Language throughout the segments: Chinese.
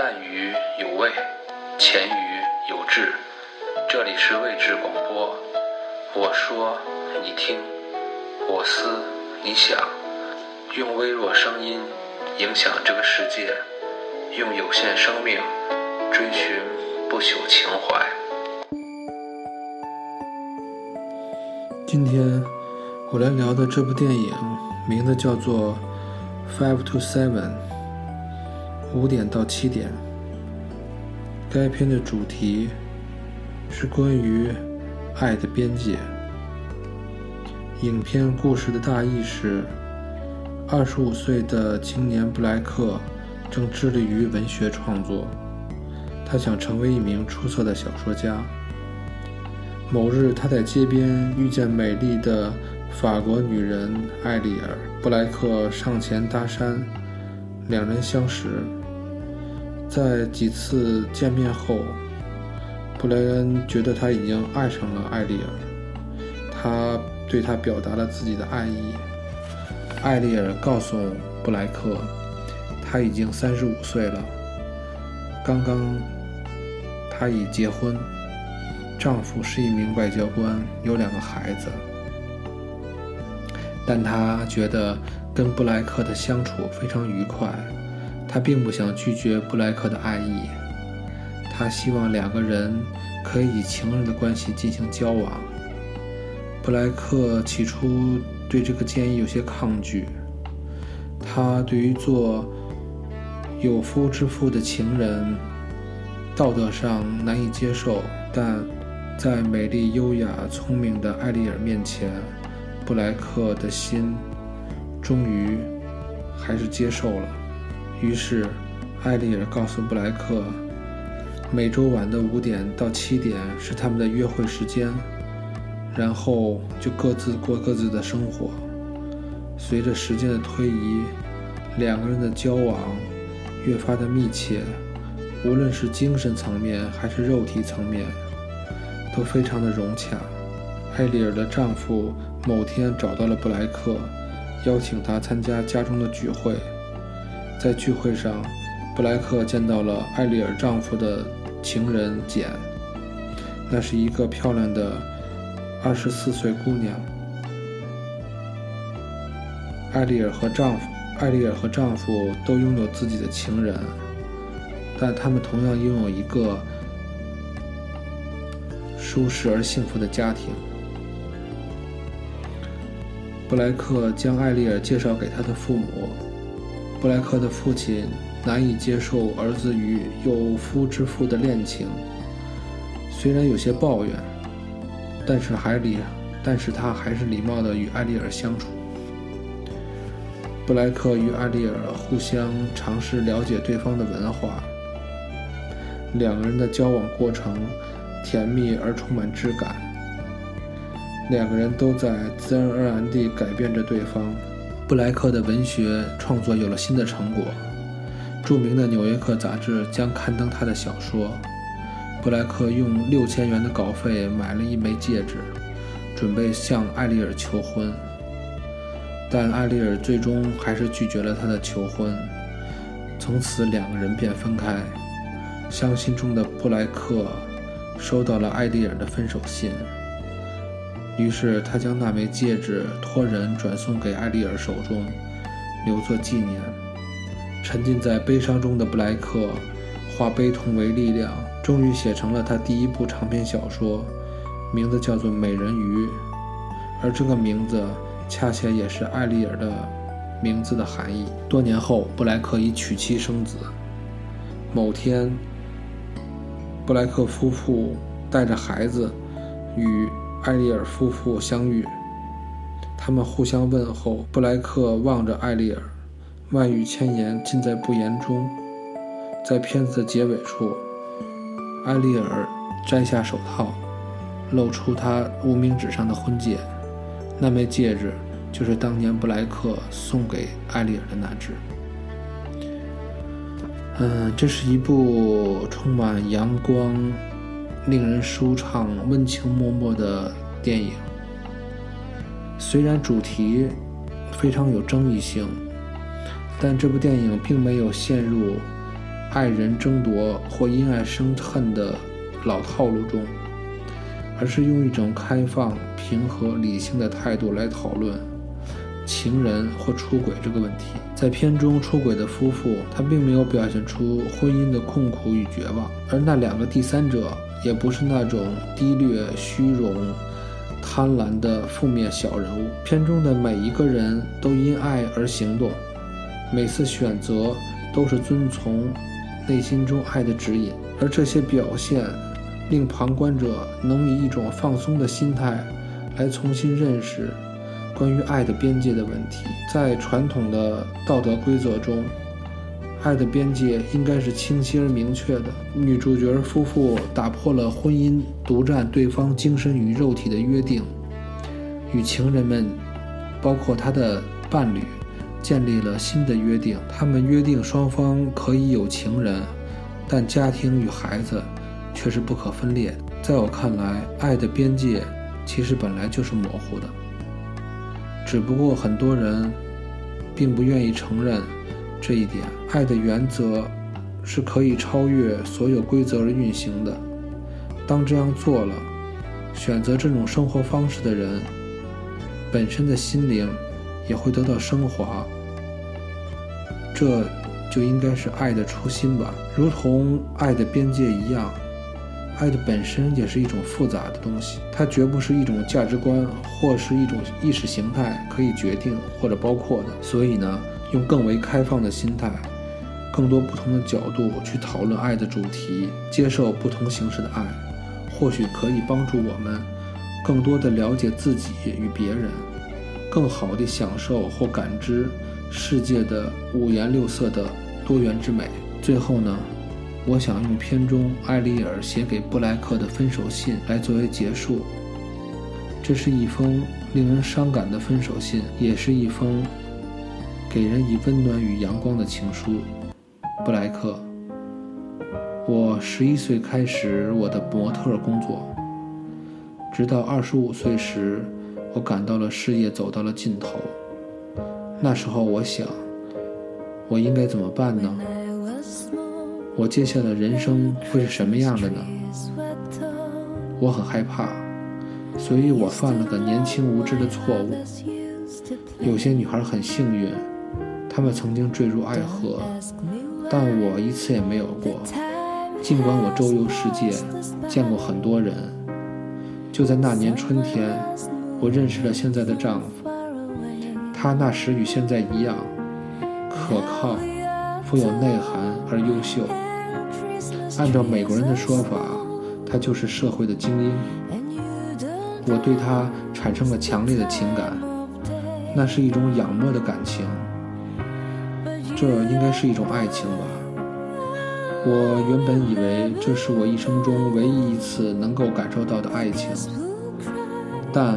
淡于有味，浅于有致。这里是未知广播，我说你听，我思你想，用微弱声音影响这个世界，用有限生命追寻不朽情怀。今天我来聊的这部电影名字叫做《Five to Seven》，五点到七点。该片的主题是关于爱的边界。影片故事的大意是：二十五岁的青年布莱克正致力于文学创作，他想成为一名出色的小说家。某日，他在街边遇见美丽的法国女人艾丽尔·布莱克，上前搭讪，两人相识。在几次见面后，布莱恩觉得他已经爱上了艾丽尔，他对她表达了自己的爱意。艾丽尔告诉布莱克，他已经三十五岁了，刚刚他已结婚。丈夫是一名外交官，有两个孩子，但她觉得跟布莱克的相处非常愉快。他并不想拒绝布莱克的爱意，他希望两个人可以以情人的关系进行交往。布莱克起初对这个建议有些抗拒，他对于做有夫之妇的情人道德上难以接受，但。在美丽、优雅、聪明的艾丽尔面前，布莱克的心终于还是接受了。于是，艾丽尔告诉布莱克，每周晚的五点到七点是他们的约会时间，然后就各自过各自的生活。随着时间的推移，两个人的交往越发的密切，无论是精神层面还是肉体层面。都非常的融洽。艾丽尔的丈夫某天找到了布莱克，邀请他参加家中的聚会。在聚会上，布莱克见到了艾丽尔丈夫的情人简，那是一个漂亮的二十四岁姑娘。艾丽尔和丈夫，艾丽尔和丈夫都拥有自己的情人，但他们同样拥有一个。舒适而幸福的家庭。布莱克将艾丽尔介绍给他的父母。布莱克的父亲难以接受儿子与有夫之妇的恋情，虽然有些抱怨，但是还礼，但是他还是礼貌地与艾丽尔相处。布莱克与艾丽尔互相尝试了解对方的文化，两个人的交往过程。甜蜜而充满质感，两个人都在自然而然地改变着对方。布莱克的文学创作有了新的成果，著名的《纽约客》杂志将刊登他的小说。布莱克用六千元的稿费买了一枚戒指，准备向艾丽尔求婚，但艾丽尔最终还是拒绝了他的求婚。从此，两个人便分开。伤心中的布莱克。收到了艾丽尔的分手信，于是他将那枚戒指托人转送给艾丽尔手中，留作纪念。沉浸在悲伤中的布莱克，化悲痛为力量，终于写成了他第一部长篇小说，名字叫做《美人鱼》，而这个名字恰恰也是艾丽尔的名字的含义。多年后，布莱克已娶妻生子。某天。布莱克夫妇带着孩子与艾丽尔夫妇相遇，他们互相问候。布莱克望着艾丽尔，万语千言尽在不言中。在片子的结尾处，艾丽尔摘下手套，露出她无名指上的婚戒，那枚戒指就是当年布莱克送给艾丽尔的那只。嗯，这是一部充满阳光、令人舒畅、温情脉脉的电影。虽然主题非常有争议性，但这部电影并没有陷入爱人争夺或因爱生恨的老套路中，而是用一种开放、平和、理性的态度来讨论情人或出轨这个问题。在片中出轨的夫妇，他并没有表现出婚姻的痛苦与绝望，而那两个第三者也不是那种低劣、虚荣。贪婪的负面小人物，片中的每一个人都因爱而行动，每次选择都是遵从内心中爱的指引，而这些表现令旁观者能以一种放松的心态来重新认识关于爱的边界的问题。在传统的道德规则中。爱的边界应该是清晰而明确的。女主角夫妇打破了婚姻独占对方精神与肉体的约定，与情人们，包括他的伴侣，建立了新的约定。他们约定双方可以有情人，但家庭与孩子却是不可分裂。在我看来，爱的边界其实本来就是模糊的，只不过很多人并不愿意承认。这一点，爱的原则是可以超越所有规则而运行的。当这样做了，选择这种生活方式的人，本身的心灵也会得到升华。这就应该是爱的初心吧。如同爱的边界一样，爱的本身也是一种复杂的东西，它绝不是一种价值观或是一种意识形态可以决定或者包括的。所以呢？用更为开放的心态，更多不同的角度去讨论爱的主题，接受不同形式的爱，或许可以帮助我们更多的了解自己与别人，更好地享受或感知世界的五颜六色的多元之美。最后呢，我想用片中艾丽尔写给布莱克的分手信来作为结束。这是一封令人伤感的分手信，也是一封。给人以温暖与阳光的情书，布莱克。我十一岁开始我的模特工作，直到二十五岁时，我感到了事业走到了尽头。那时候我想，我应该怎么办呢？我接下来的人生会是什么样的呢？我很害怕，所以我犯了个年轻无知的错误。有些女孩很幸运。她们曾经坠入爱河，但我一次也没有过。尽管我周游世界，见过很多人，就在那年春天，我认识了现在的丈夫。他那时与现在一样，可靠、富有内涵而优秀。按照美国人的说法，他就是社会的精英。我对他产生了强烈的情感，那是一种仰慕的感情。这应该是一种爱情吧。我原本以为这是我一生中唯一一次能够感受到的爱情，但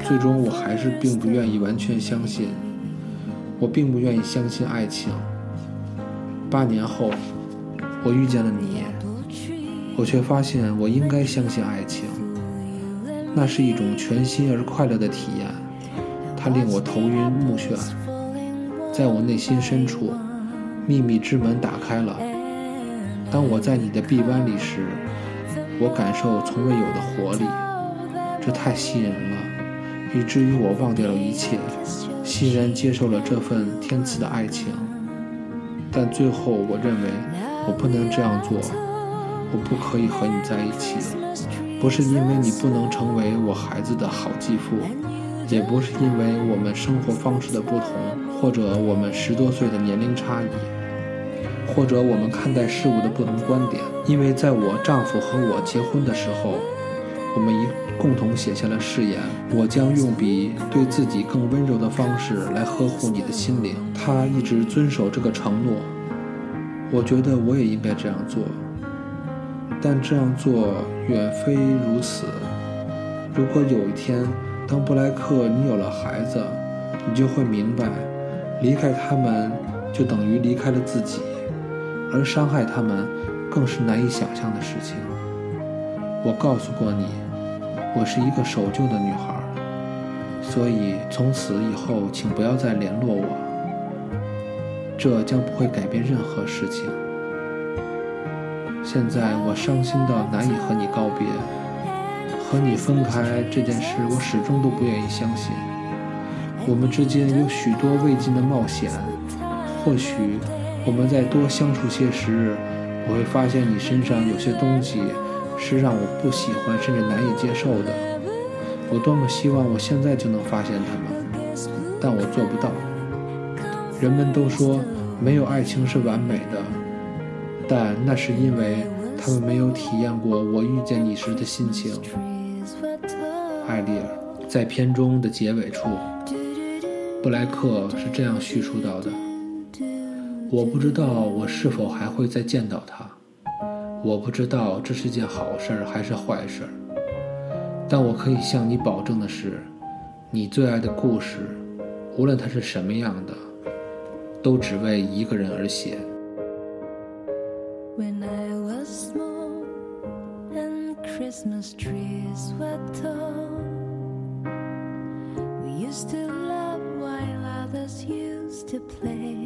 最终我还是并不愿意完全相信。我并不愿意相信爱情。八年后，我遇见了你，我却发现我应该相信爱情。那是一种全新而快乐的体验，它令我头晕目眩。在我内心深处，秘密之门打开了。当我在你的臂弯里时，我感受从未有的活力，这太吸引人了，以至于我忘掉了一切，欣然接受了这份天赐的爱情。但最后，我认为我不能这样做，我不可以和你在一起，不是因为你不能成为我孩子的好继父。也不是因为我们生活方式的不同，或者我们十多岁的年龄差异，或者我们看待事物的不同观点。因为在我丈夫和我结婚的时候，我们一共同写下了誓言：我将用比对自己更温柔的方式来呵护你的心灵。他一直遵守这个承诺，我觉得我也应该这样做。但这样做远非如此。如果有一天，当布莱克，你有了孩子，你就会明白，离开他们就等于离开了自己，而伤害他们更是难以想象的事情。我告诉过你，我是一个守旧的女孩，所以从此以后，请不要再联络我。这将不会改变任何事情。现在我伤心到难以和你告别，和你分开这件事，我始终都不愿意相信。我们之间有许多未尽的冒险，或许我们再多相处些时日，我会发现你身上有些东西是让我不喜欢甚至难以接受的。我多么希望我现在就能发现它们，但我做不到。人们都说没有爱情是完美的，但那是因为他们没有体验过我遇见你时的心情。艾丽尔，在片中的结尾处，布莱克是这样叙述到的：“我不知道我是否还会再见到他，我不知道这是件好事还是坏事，但我可以向你保证的是，你最爱的故事，无论它是什么样的。”都只为一个人而写。When I was small and Christmas trees were tall, we used to laugh while others used to play.